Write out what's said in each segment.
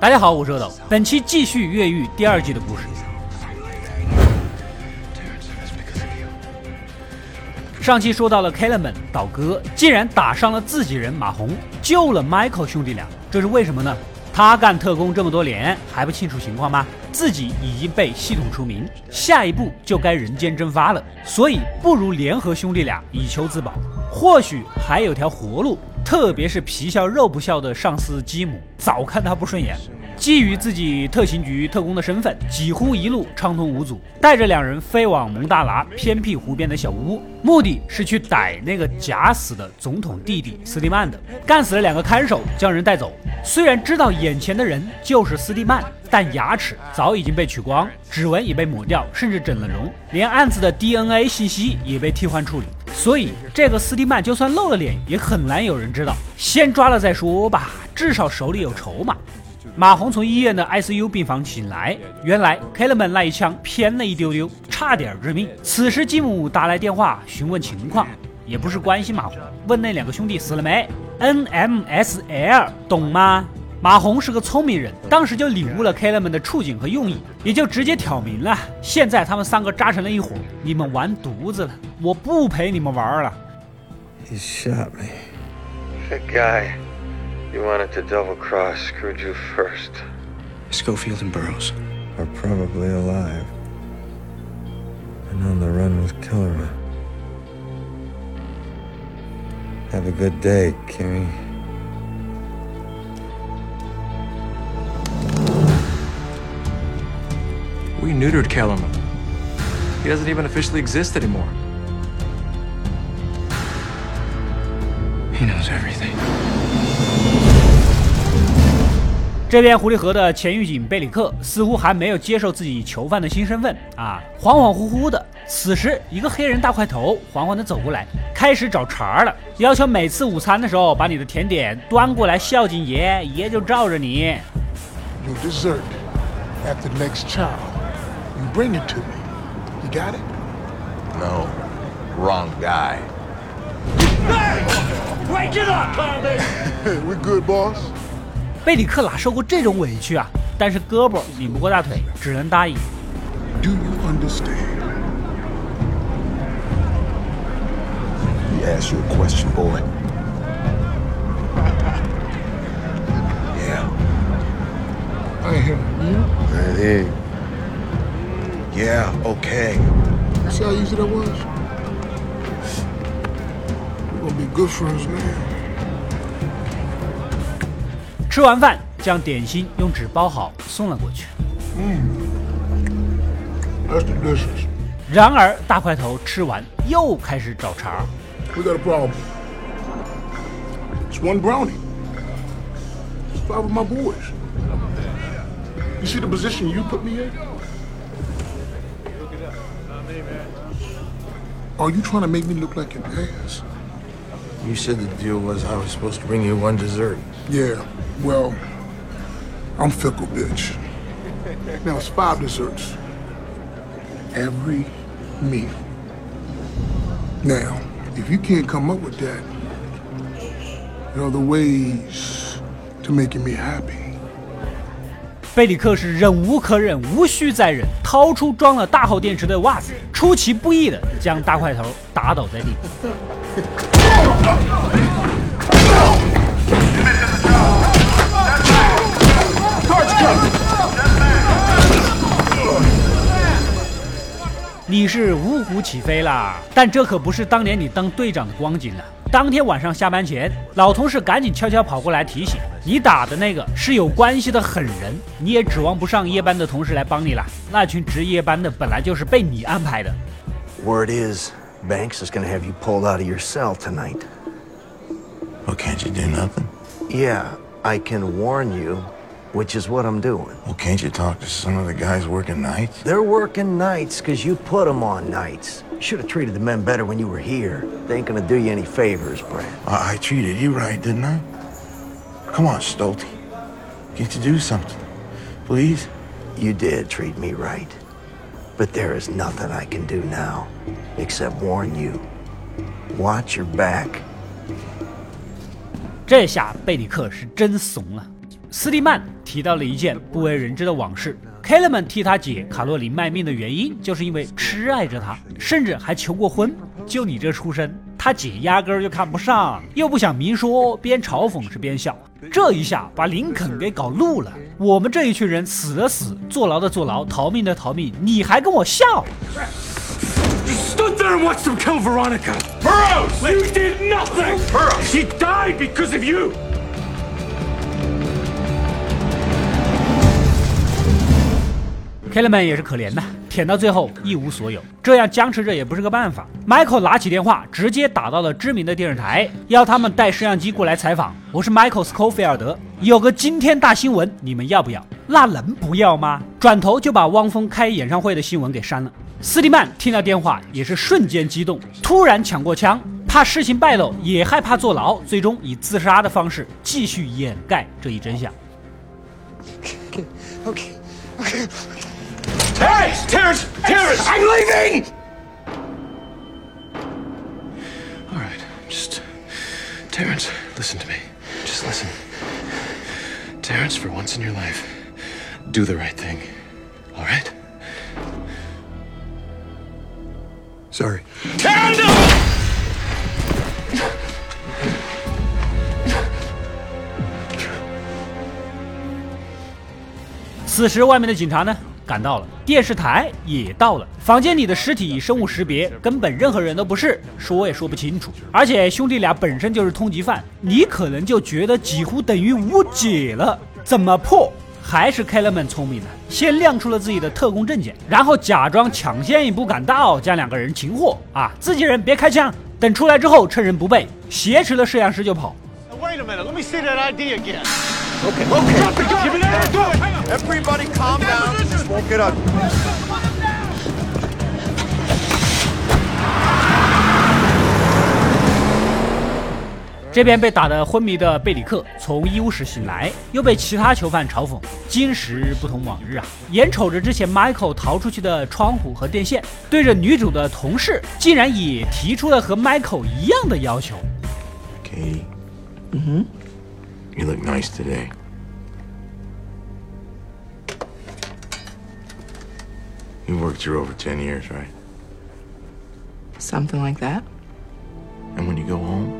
大家好，我是阿斗，本期继续越狱第二季的故事。上期说到了 Kellerman 倒戈，竟然打伤了自己人马红，救了 Michael 兄弟俩，这是为什么呢？他干特工这么多年，还不清楚情况吗？自己已经被系统除名，下一步就该人间蒸发了，所以不如联合兄弟俩以求自保，或许还有条活路。特别是皮笑肉不笑的上司基姆，早看他不顺眼。基于自己特勤局特工的身份，几乎一路畅通无阻，带着两人飞往蒙大拿偏僻湖边的小屋，目的是去逮那个假死的总统弟弟斯蒂曼的。干死了两个看守，将人带走。虽然知道眼前的人就是斯蒂曼，但牙齿早已经被取光，指纹也被抹掉，甚至整了容，连案子的 DNA 信息也被替换处理。所以这个斯蒂曼就算露了脸，也很难有人知道。先抓了再说吧，至少手里有筹码。马红从医院的 ICU 病房醒来，原来 k e l m a n 那一枪偏了一丢丢，差点致命。此时吉姆打来电话询问情况，也不是关心马红，问那两个兄弟死了没？NMSL 懂吗？马红是个聪明人，当时就领悟了 Kellerman 的处境和用意，也就直接挑明了：现在他们三个扎成了一伙，你们完犊子了，我不陪你们玩了。He shot me. That guy you wanted to double cross screwed you first. Schofield and Burroughs. Are probably alive. And on the run with Kellerman. Have a good day, Kimmy. We neutered Kellerman. He doesn't even officially exist anymore. He knows everything. 这边狐狸河的前狱警贝里克似乎还没有接受自己囚犯的新身份啊，恍恍惚惚的。此时，一个黑人大块头缓缓的走过来，开始找茬了，要求每次午餐的时候把你的甜点端过来孝敬爷，爷就罩着你。Your dessert at the next chow. You bring it to me. You got it? No. Wrong guy. Hey, we're good, boss. 贝里克哪受过这种委屈啊？但是胳膊拧不过大腿，只能答应。 Do you understand? He asked you a question, boy. yeah. I am you. I did. Yeah, okay. See how easy that was? We're gonna be good friends now. 吃完饭，将点心用纸包好送了过去。That's delicious. 然而大块头吃完又开始找茬。We got a problem. It's one brownie. It's five of my boys. You see the position you put me in? Are oh, you trying to make me look like an ass? You said the deal was I was supposed to bring you one dessert. Yeah, well, I'm fickle, bitch. Now it's five desserts. Every meal. Now, if you can't come up with that, there are other ways to making me happy. 贝里克是忍无可忍，无需再忍，掏出装了大号电池的袜子，出其不意的将大块头打倒在地。你是五虎起飞啦，但这可不是当年你当队长的光景了。当天晚上下班前，老同事赶紧悄悄跑过来提醒你，打的那个是有关系的狠人，你也指望不上夜班的同事来帮你了。那群值夜班的本来就是被你安排的。Word is, Banks is gonna have you pulled out of your cell tonight. Well, can't you do nothing? Yeah, I can warn you, which is what I'm doing. Well, can't you talk to some of the guys working nights? They're working nights because you put them on nights. Should have treated the men better when you were here. They ain't gonna do you any favors, Brad. I, I treated you right, didn't I? Come on, Stolte. Can't you do something? Please? You did treat me right. But there is nothing I can do now except warn you. Watch your back. 这下贝里克是真怂了。 斯蒂曼提到了一件不为人知的往事：Kellerman 替他姐卡洛琳卖命的原因，就是因为痴爱着她，甚至还求过婚。就你这出身，他姐压根儿就看不上，又不想明说，边嘲讽是边笑。这一下把林肯给搞怒了。我们这一群人死的死，坐牢的坐牢，逃命的逃命，你还跟我笑？Stood there and watched them kill Veronica. Burroughs! You did nothing! Burroughs! She died because of you! Kellerman 也是可怜呐，舔到最后一无所有，这样僵持着也不是个办法。Michael 拿起电话，直接打到了知名的电视台，要他们带摄像机过来采访。我是 Michael Scott，菲尔德，有个惊天大新闻，你们要不要？那能不要吗？转头就把汪峰开演唱会的新闻给删了。斯蒂曼听到电话也是瞬间激动，突然抢过枪，怕事情败露，也害怕坐牢，最终以自杀的方式继续掩盖这一真相。okok Terrence! Terrence! Terrence! I'm leaving! All right, just. Terrence, listen to me. Just listen. Terrence, for once in your life, do the right thing. All right? Sorry. Candle! 此时，外面的警察呢 赶到了，电视台也到了，房间里的尸体生物识别，根本任何人都不是，说也说不清楚。而且兄弟俩本身就是通缉犯，你可能就觉得几乎等于无解了。怎么破？还是 Kellerman 聪明呢，先亮出了自己的特工证件，然后假装抢先一步赶到，将两个人擒获。啊，自己人别开枪，等出来之后趁人不备，挟持了摄像师就跑。Wait a minute. Let me see that ID again. Okay, okay. Give me that! Do it! Everybody calm down. Won't get ugly. 这边被打得昏迷的贝里克从医务室醒来，又被其他囚犯嘲讽：“今时不同往日啊！”眼瞅着之前 Michael 逃出去的窗户和电线，对着女主的同事，竟然也提出了和 Michael 一样的要求。Katie. Mm-hmm. You look nice today. You worked here over 10 years, right? Something like that. And when you go home,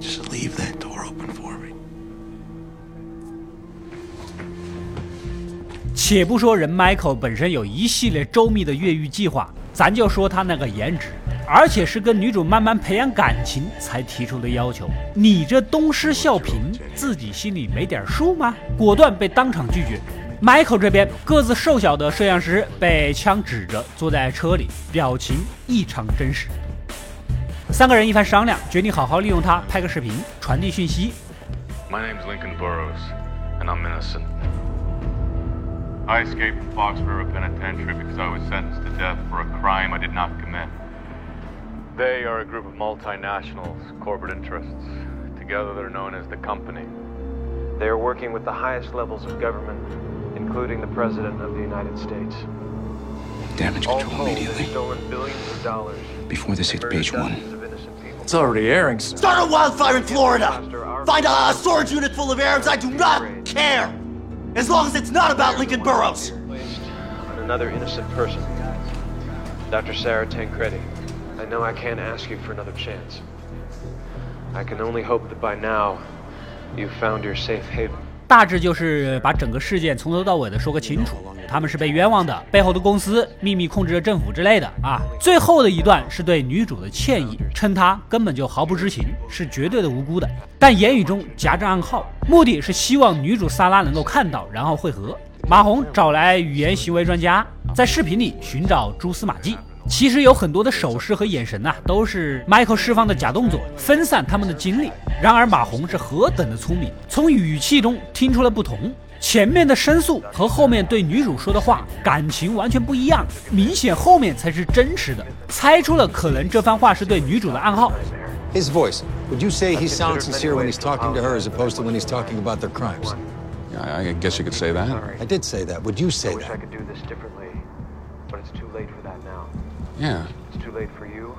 just leave that door open for me. 且不说人 Michael 本身有一系列周密的越狱计划，咱就说他那个颜值，而且是跟女主慢慢培养感情才提出的要求。你这东施效颦，自己心里没点数吗？果断被当场拒绝。Michael 这边个子瘦小的摄像师被枪指着，坐在车里，表情异常真实。三个人一番商量，决定好好利用他拍个视频，传递讯息。 My name's Lincoln Burrows, and I'm innocent. I escaped from Fox River Penitentiary because I was sentenced to death for a crime I did not commit. They are a group of multinationals, corporate interests. Together they're known as the Company. They are working with the highest levels of government, including the President of the United States. Damage All control told, immediately. stolen billions of dollars. Before this hits page one. dozens of innocent people. It's already airing. Start a wildfire in Florida. Find a storage unit full of Arabs. I do not care. As long as it's not about Lincoln Burrows. Placed on another innocent person. Dr. Sarah Tancredi, I know I can't ask you for another chance. I can only hope that by now you've found your safe haven. 大致就是把整个事件从头到尾的说个清楚。他们是被冤枉的，背后的公司秘密控制着政府之类的啊。最后的一段是对女主的歉意，称她根本就毫不知情，是绝对的无辜的。但言语中夹着暗号，目的是希望女主萨拉能够看到，然后会合。马红找来语言行为专家，在视频里寻找蛛丝马迹。其实有很多的手势和眼神呐、都是 Michael 释放的假动作，分散他们的精力。然而马红是何等的聪明，从语气中听出了不同。前面的申诉和后面对女主说的话感情完全不一样，明显后面才是真实的。猜出了可能这番话是对女主的暗号。His voice. Would you say he sounds sincere when he's talking to her as opposed to when he's talking about their crimes? Yeah, I guess you could say that. I did say that. Would you say wish I that? could do this differently, but it's too late that. Yeah. It's too late for you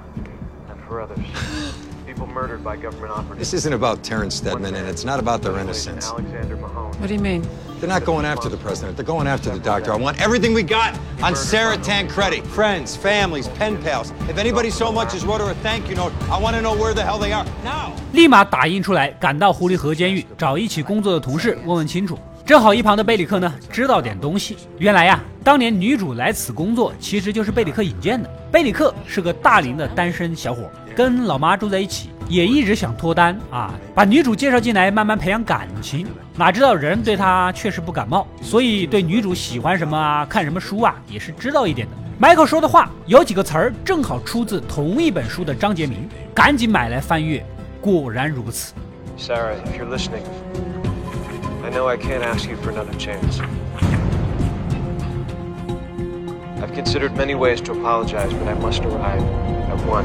and for others. People people murdered by government operatives. This isn't about Terrence Stedman, and it's not about their innocence. Alexander Mahone. What do you mean? They're not going after the president. They're going after the doctor. I want everything we got on Sarah Tancredi. Friends, families, pen pals. If anybody so much as wrote her a thank you note, I want to know where the hell they are now. 立马打印出来，赶到狐狸河监狱，找一起工作的同事问问清楚。 正好一旁的贝里克呢，知道点东西。原来呀，当年女主来此工作，其实就是贝里克引荐的。贝里克是个大龄的单身小伙，跟老妈住在一起，也一直想脱单啊，把女主介绍进来，慢慢培养感情。哪知道人对他确实不感冒，所以对女主喜欢什么啊，看什么书啊，也是知道一点的。Michael 说的话有几个词儿，正好出自同一本书的章节名，赶紧买来翻阅。果然如此。Sarah, if you listening, I know I can't ask you for another chance. I've considered many ways to apologize, but I must arrive at one.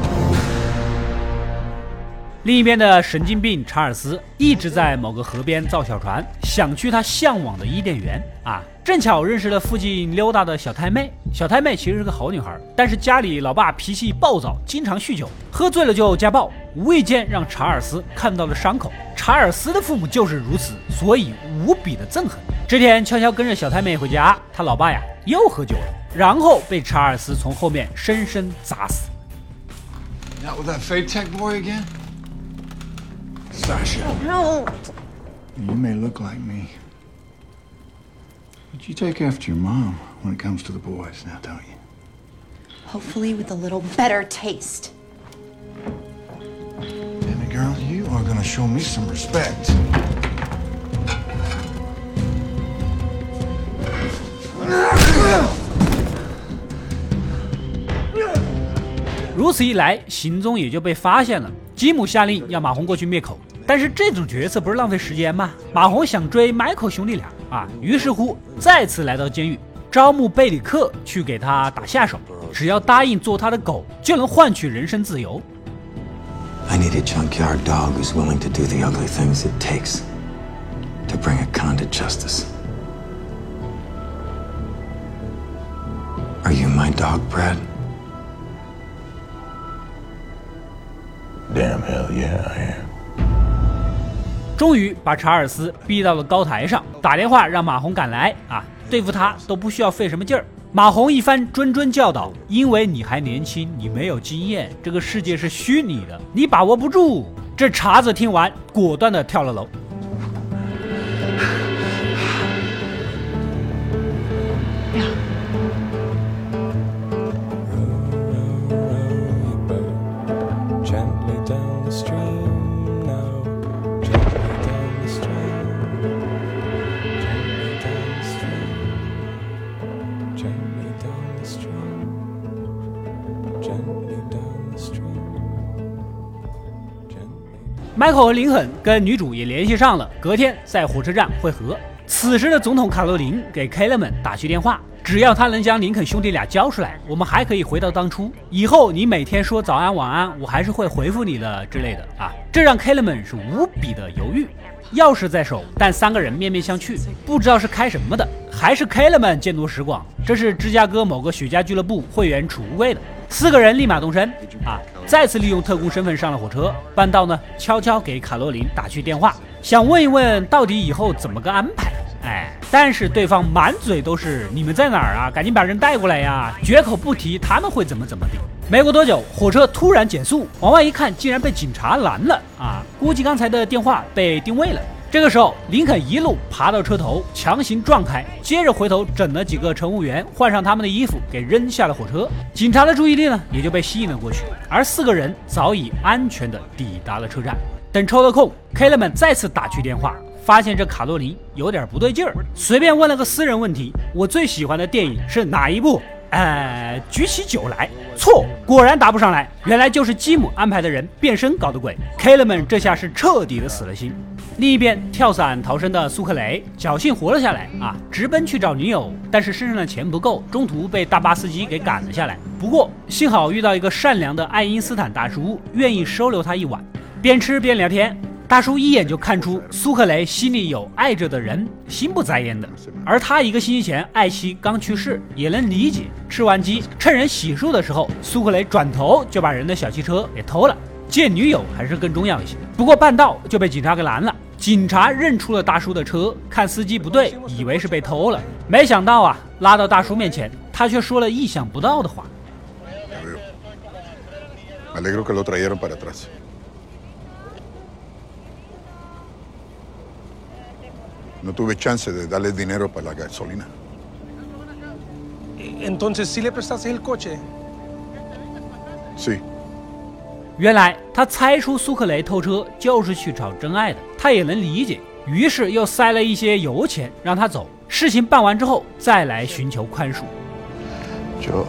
另一边的神经病查尔斯一直在某个河边造小船，想去他向往的伊甸园啊！正巧认识了附近溜达的小太妹。小太妹其实是个好女孩，但是家里老爸脾气暴躁，经常酗酒，喝醉了就家暴，无意间让查尔斯看到了伤口。查尔斯的父母就是如此，所以无比的憎恨。这天悄悄跟着小太妹回家，他老爸呀又喝酒了，然后被查尔斯从后面深深砸死。Not with that fake tech boy again? Sasha. No. You may look like me. But you take after your mom when it comes to the boys now, don't you? Hopefully, with a little better taste. Baby girl, you are gonna show me some respect. 如此一来，行踪也就被发现了。吉姆下令要马红过去灭口，但是这种角色不是浪费时间吗？马红想追 Michael 兄弟俩啊，于是乎再次来到监狱，招募贝里克去给他打下手，只要答应做他的狗，就能换取人身自由。 I need a junkyard dog who's willing to do the ugly things it takes to bring a con to justice. Are you my dog, Brad? Damn hell yeah, I am. 终于把查尔斯逼到了高台上，打电话让马红赶来啊！对付他都不需要费什么劲儿。马红一番谆谆教导，因为你还年轻，你没有经验，这个世界是虚拟的，你把握不住。这茬子听完，果断的跳了楼。Michael 和林肯跟女主也联系上了，隔天在火车站会合。此时的总统卡洛琳给 k 勒 l 打去电话，只要他能将林肯兄弟俩交出来，我们还可以回到当初。以后你每天说早安晚安，我还是会回复你的之类的啊。这让 k 勒 l 是无比的犹豫。钥匙在手，但三个人面面相觑，不知道是开什么的，还是 k 勒 l 见多识广。这是芝加哥某个雪茄俱乐部会员储物柜的。四个人立马动身啊！再次利用特工身份上了火车。半道呢，悄悄给卡洛琳打去电话，想问一问到底以后怎么个安排。哎，但是对方满嘴都是你们在哪儿啊？赶紧把人带过来呀！绝口不提他们会怎么怎么的。没过多久，火车突然减速，往外一看，竟然被警察拦了啊！估计刚才的电话被定位了。这个时候，林肯一路爬到车头，强行撞开，接着回头整了几个乘务员，换上他们的衣服，给扔下了火车。警察的注意力呢，也就被吸引了过去。而四个人早已安全的抵达了车站。等抽了空 k 勒 l 再次打去电话，发现这卡洛琳有点不对劲儿，随便问了个私人问题：“我最喜欢的电影是哪一部？”呃，举起酒来，错，果然答不上来。原来就是基姆安排的人变身搞的鬼。k 勒 l 这下是彻底的死了心。另一边，跳伞逃生的苏克雷侥幸活了下来啊，直奔去找女友，但是身上的钱不够，中途被大巴司机给赶了下来。不过幸好遇到一个善良的爱因斯坦大叔，愿意收留他一晚，边吃边聊天。大叔一眼就看出苏克雷心里有爱着的人，心不在焉的。而他一个星期前爱妻刚去世，也能理解。吃完鸡，趁人洗漱的时候，苏克雷转头就把人的小汽车给偷了。见女友还是更重要一些。不过半道就被警察给拦了。警察认出了大叔的车，看司机不对，以为是被偷了。没想到啊，拉到大叔面前，他却说了意想不到的话。Me alegro que lo trajeron para atrás. No tuve chance de darle dinero para la gasolina. Entonces, ¿sí le prestaste el coche? Sí. 原来他猜出苏克雷偷车就是去找真爱的，他也能理解，于是又塞了一些油钱让他走。事情办完之后再来寻求宽恕。Yo.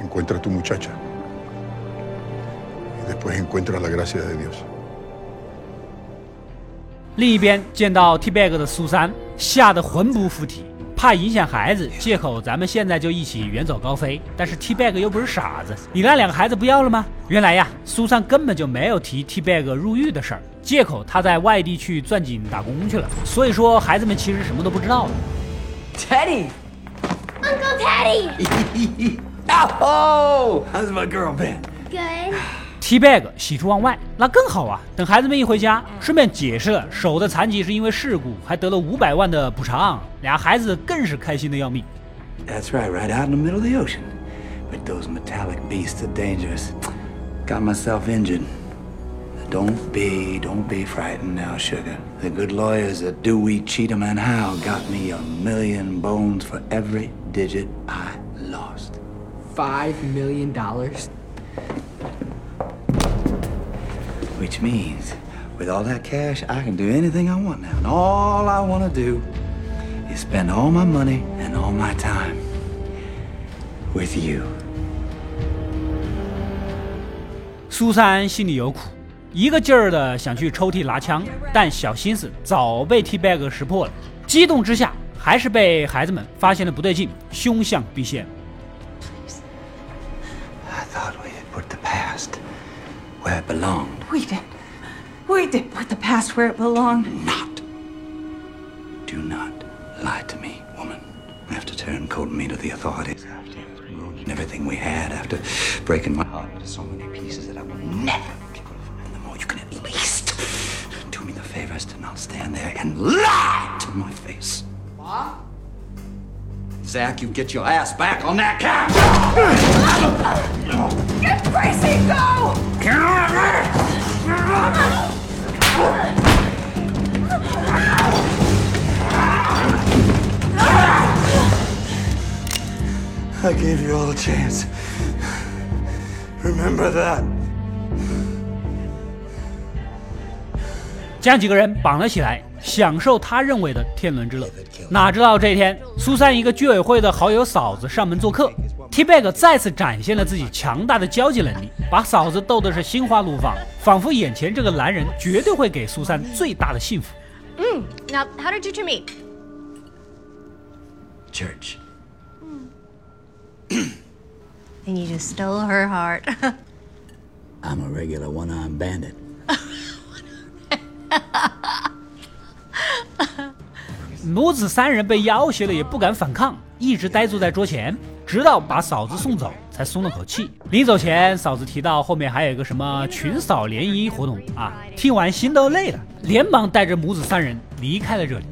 Encuentra a tu muchacha. Y después encuentra la gracia de Dios. 另一边见到 T bag 的苏珊吓得魂不附体，怕影响孩子，借口咱们现在就一起远走高飞。但是 T bag 又不是傻子，你那两个孩子不要了吗？原来呀，苏珊根本就没有提 T bag 入狱的事儿，借口他在外地去钻井打工去了。所以说孩子们其实什么都不知道的。Teddy! Uncle Teddy! oh! How's my girl been? Good. T bag 喜出望外，那更好啊！等孩子们一回家，顺便解释了手的残疾是因为事故，还得了五百万的补偿，俩孩子更是开心的要命。That's right, right out in the middle of the ocean. But those metallic beasts are dangerous. Got myself injured. Don't be, don't be frightened now, sugar. The good lawyers at Dewey, Cheatham, and Howe got me a million bones for every digit I lost. Five million dollars? Which means, with all that cash, I can do anything I want now. And all I want to do is spend all my money and all my time with you. 苏珊心里有苦，一个劲儿的想去抽屉拿枪，但小心思早被 T bag 识破了。激动之下，还是被孩子们发现了不对劲，凶相毕现。I thought we had put the past where it belonged. We did. We did put the past where it belonged. Not. Do not lie to me, woman. After turncoating me to the authorities, after ruining everything we had, after breaking my heart into so many pieces that I will never be able to find them all, you can at least do me the favors to not stand there and lie to my face. What? Zach, you get your ass back on that couch! Get Gracie, go! I gave you all a chance. Remember that. 将几个人绑了起来，享受他认为的天伦之乐。哪知道这一天，苏珊一个居委会的好友嫂子上门做客，T bag 再次展现了自己强大的交际能力，把嫂子逗得是心花怒放，仿佛眼前这个男人绝对会给苏珊最大的幸福。Mm. Now, how did you two meet? Church. And you just stole her heart. I'm a regular one-armed bandit. 母子三人被要挟了也不敢反抗，一直呆坐在桌前，直到把嫂子送走，才松了口气。临走前，嫂子提到后面还有一个什么群嫂联谊活动啊，听完心都累了，连忙带着母子三人离开了这里。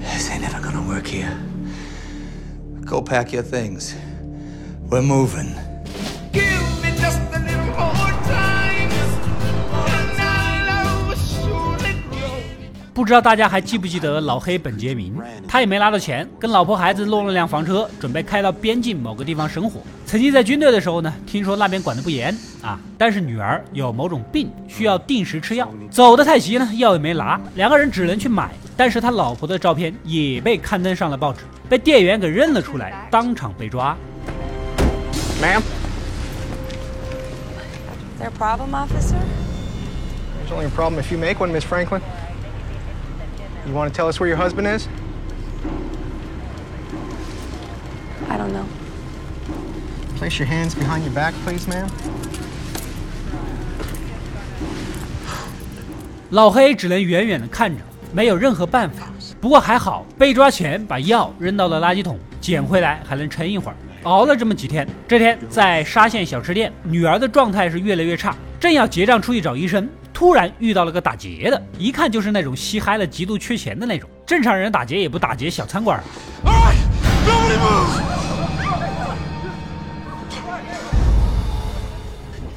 This ain't never gonna work here. Go pack your things. We're moving. Give me just a little more time, and I'll surely grow. 不知道大家还记不记得老黑本杰明？他也没拿到钱，跟老婆孩子弄了辆房车，准备开到边境某个地方生活。曾经在军队的时候呢，听说那边管得不严啊，但是女儿有某种病，需要定时吃药，走得太急呢，药也没拿，两个人只能去买。但是他老婆的照片也被刊登上了报纸，被店员给认了出来，当场被抓。Ma'am? Is there a problem, officer? There's only a problem if you make one, Miss Franklin. You want to tell us where your husband is? I don't know. Place your hands behind your back, please, ma'am. 老黑只能远远的看着，没有任何办法。不过还好，被抓前把药扔到了垃圾桶，捡回来还能撑一会儿。熬了这么几天，这天在沙县小吃店，女儿的状态是越来越差，正要结账出去找医生，突然遇到了个打劫的，一看就是那种吸嗨了、极度缺钱的那种。正常人打劫也不打劫小餐馆。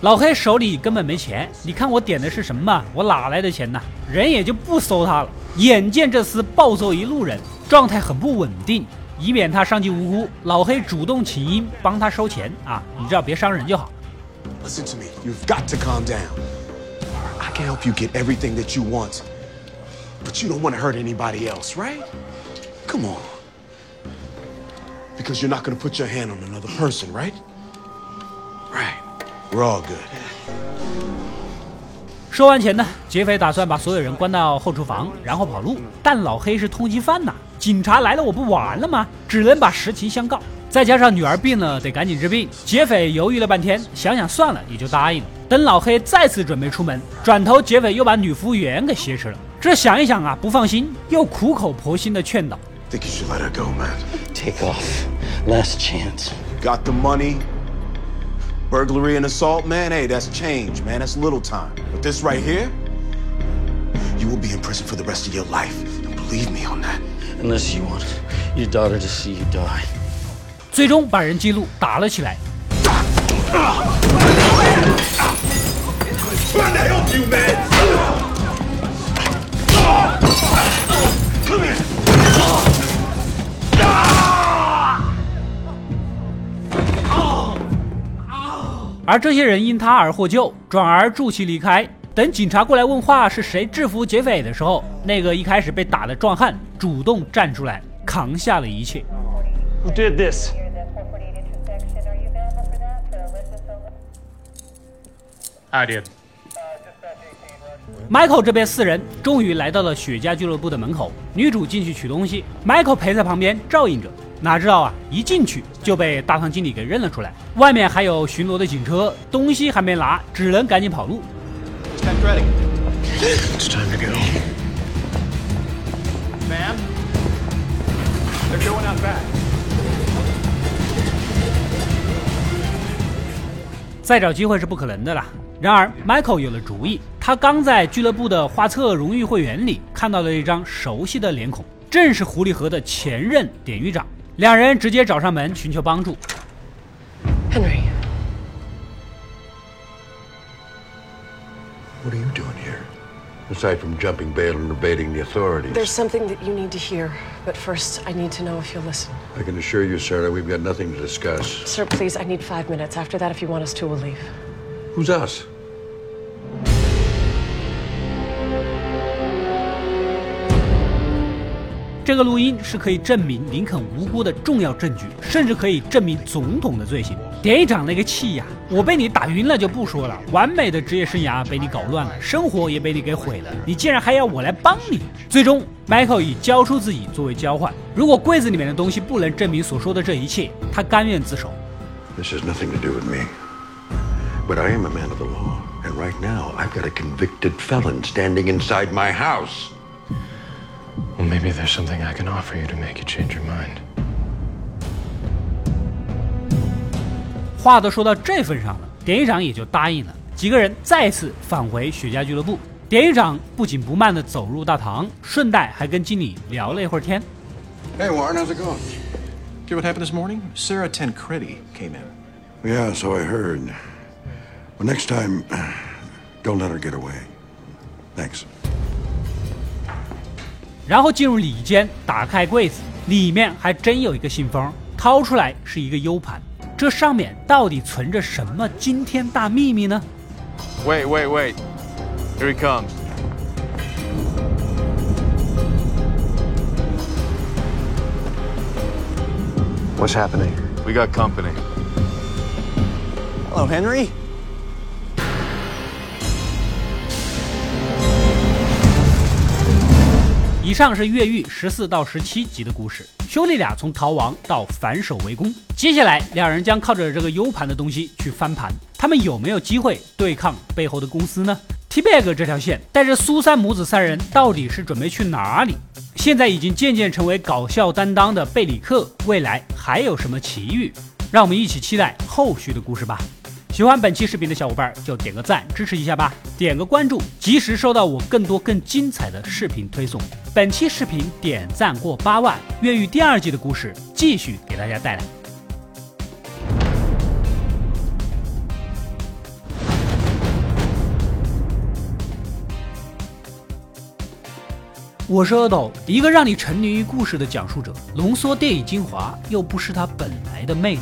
老黑手里根本没钱，你看我点的是什么？我哪来的钱呢？人也就不搜他了。眼见这厮暴揍一路人，状态很不稳定，以免他伤及无辜，老黑主动请缨帮他收钱啊！你只要别伤人就好。Listen to me. You've got to calm down. I can help you get everything that you want, but you don't want to hurt anybody else, right? Come on. Because you're not going to put your hand on another person, right? Right. We're all good. 收完钱呢，劫匪打算把所有人关到后厨房，然后跑路。但老黑是通缉犯呐，警察来了我不完了吗？只能把实情相告。再加上女儿病了，得赶紧治病。劫匪犹豫了半天，想想算了，也就答应了。等老黑再次准备出门，转头劫匪又把女服务员给挟持了。这想一想啊，不放心，又苦口婆心的劝导。take off. Last chance. Got the money. Burglary and assault, man, hey, that's change, man. That's little time. But this right here, you will be in prison for the rest of your life. And believe me on that. Unless you want your daughter to see you die. 最终把人记录打了起来。 Trying to help you, man. Come here. 而这些人因他而获救，转而助其离开。等警察过来问话是谁制服劫匪的时候，那个一开始被打的壮汉主动站出来，扛下了一切。Who did this? I did. Michael 这边四人终于来到了雪茄俱乐部的门口，女主进去取东西，Michael 陪在旁边照应着。哪知道啊，一进去就被大堂经理给认了出来，外面还有巡逻的警车，东西还没拿，只能赶紧跑路。It's time to go. Ma'am? They're going out back. 再找机会是不可能的了。然而，Michael 有了主意，他刚在俱乐部的画册荣誉会员里看到了一张熟悉的脸孔，正是狐狸河的前任典狱长。两人直接找上门寻求帮助。 Henry, What are you doing here? Aside from jumping bail and evading the authorities. there's something that you need to hear, but first I need to know if you'll listen. I can assure you, Sarah, we've got nothing to discuss. Sir, please, I need five minutes. After that, if you want us to, we'll leave. Who's us? 这个录音是可以证明林肯无辜的重要证据，甚至可以证明总统的罪行。典狱长那个气呀，我被你打晕了就不说了，完美的职业生涯被你搞乱了，生活也被你给毁了，你竟然还要我来帮你？最终，Michael 以交出自己作为交换，如果柜子里面的东西不能证明所说的这一切，他甘愿自首。This has nothing to do with me. But I am a man of the law. And right now, I've got a convicted felon standing inside my house. Well, maybe there's something I can offer you to make you change your mind. 话都说到这份上了，典狱长也就答应了。几个人再次返回雪茄俱乐部，典狱长不紧不慢地走入大堂，顺带还跟经理聊了一会儿天。Hey, Warren, how's it going? Hear what happened this morning? Sarah Tancredi came in. Yeah, so I heard. Well, next time, don't let her get away. Thanks. 然后进入里间，打开柜子，里面还真有一个信封，掏出来是一个 U 盘，这上面到底存着什么惊天大秘密呢？Wait, wait, wait. Here he comes. What's happening? We got company. Hello, Henry. 以上是越狱十四到十七集的故事，兄弟俩从逃亡到反守为攻，接下来两人将靠着这个 U 盘的东西去翻盘，他们有没有机会对抗背后的公司呢？T-Bag 这条线带着苏珊母子三人到底是准备去哪里？现在已经渐渐成为搞笑担当的贝里克，未来还有什么奇遇？让我们一起期待后续的故事吧。喜欢本期视频的小伙伴就点个赞支持一下吧，点个关注，及时收到我更多更精彩的视频推送。本期视频点赞过八万，越狱第二季的故事继续给大家带来。我是阿斗，一个让你沉迷于故事的讲述者，浓缩电影精华，又不失它本来的魅力。